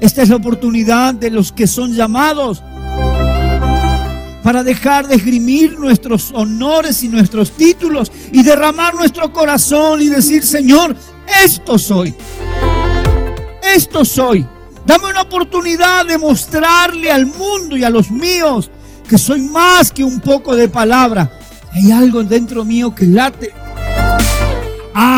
Esta es la oportunidad de los que son llamados para dejar de esgrimir nuestros honores y nuestros títulos y derramar nuestro corazón y decir, Señor, esto soy. Esto soy. Dame una oportunidad de mostrarle al mundo y a los míos que soy más que un poco de palabra. Hay algo dentro mío que late.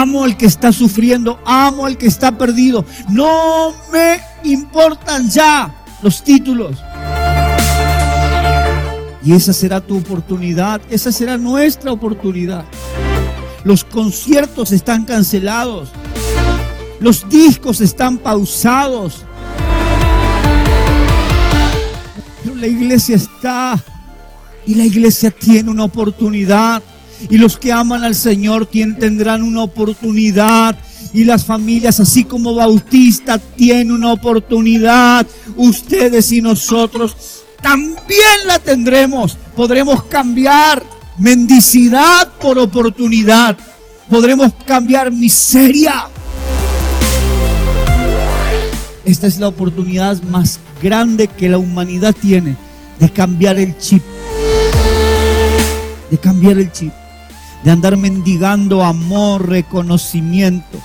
Amo al que está sufriendo, amo al que está perdido. No me importan ya los títulos. Y esa será tu oportunidad, esa será nuestra oportunidad. Los conciertos están cancelados, los discos están pausados, pero la iglesia está y la iglesia tiene una oportunidad. Y los que aman al Señor tendrán una oportunidad. Y las familias, así como Bautista, tienen una oportunidad. Ustedes y nosotros también la tendremos. Podremos cambiar mendicidad por oportunidad. Podremos cambiar miseria. Esta es la oportunidad más grande que la humanidad tiene de cambiar el chip. De cambiar el chip. De andar mendigando amor, reconocimiento.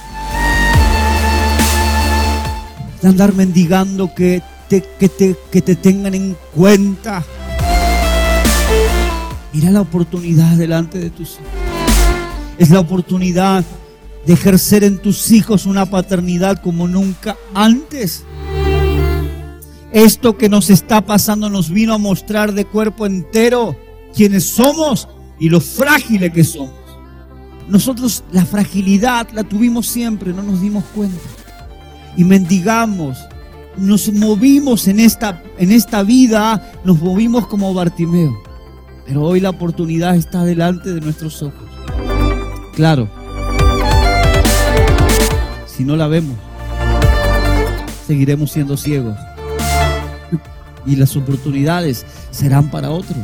De andar mendigando que que, te, que te tengan en cuenta. Mira la oportunidad delante de tus hijos. Es la oportunidad de ejercer en tus hijos una paternidad como nunca antes. Esto que nos está pasando nos vino a mostrar de cuerpo entero quiénes somos y lo frágiles que somos. Nosotros la fragilidad la tuvimos siempre, no nos dimos cuenta. Y mendigamos nos movimos en esta, en esta vida, nos movimos como Bartimeo. Pero hoy la oportunidad está delante de nuestros ojos. Claro. Si no la vemos, seguiremos siendo ciegos. Y las oportunidades serán para otros.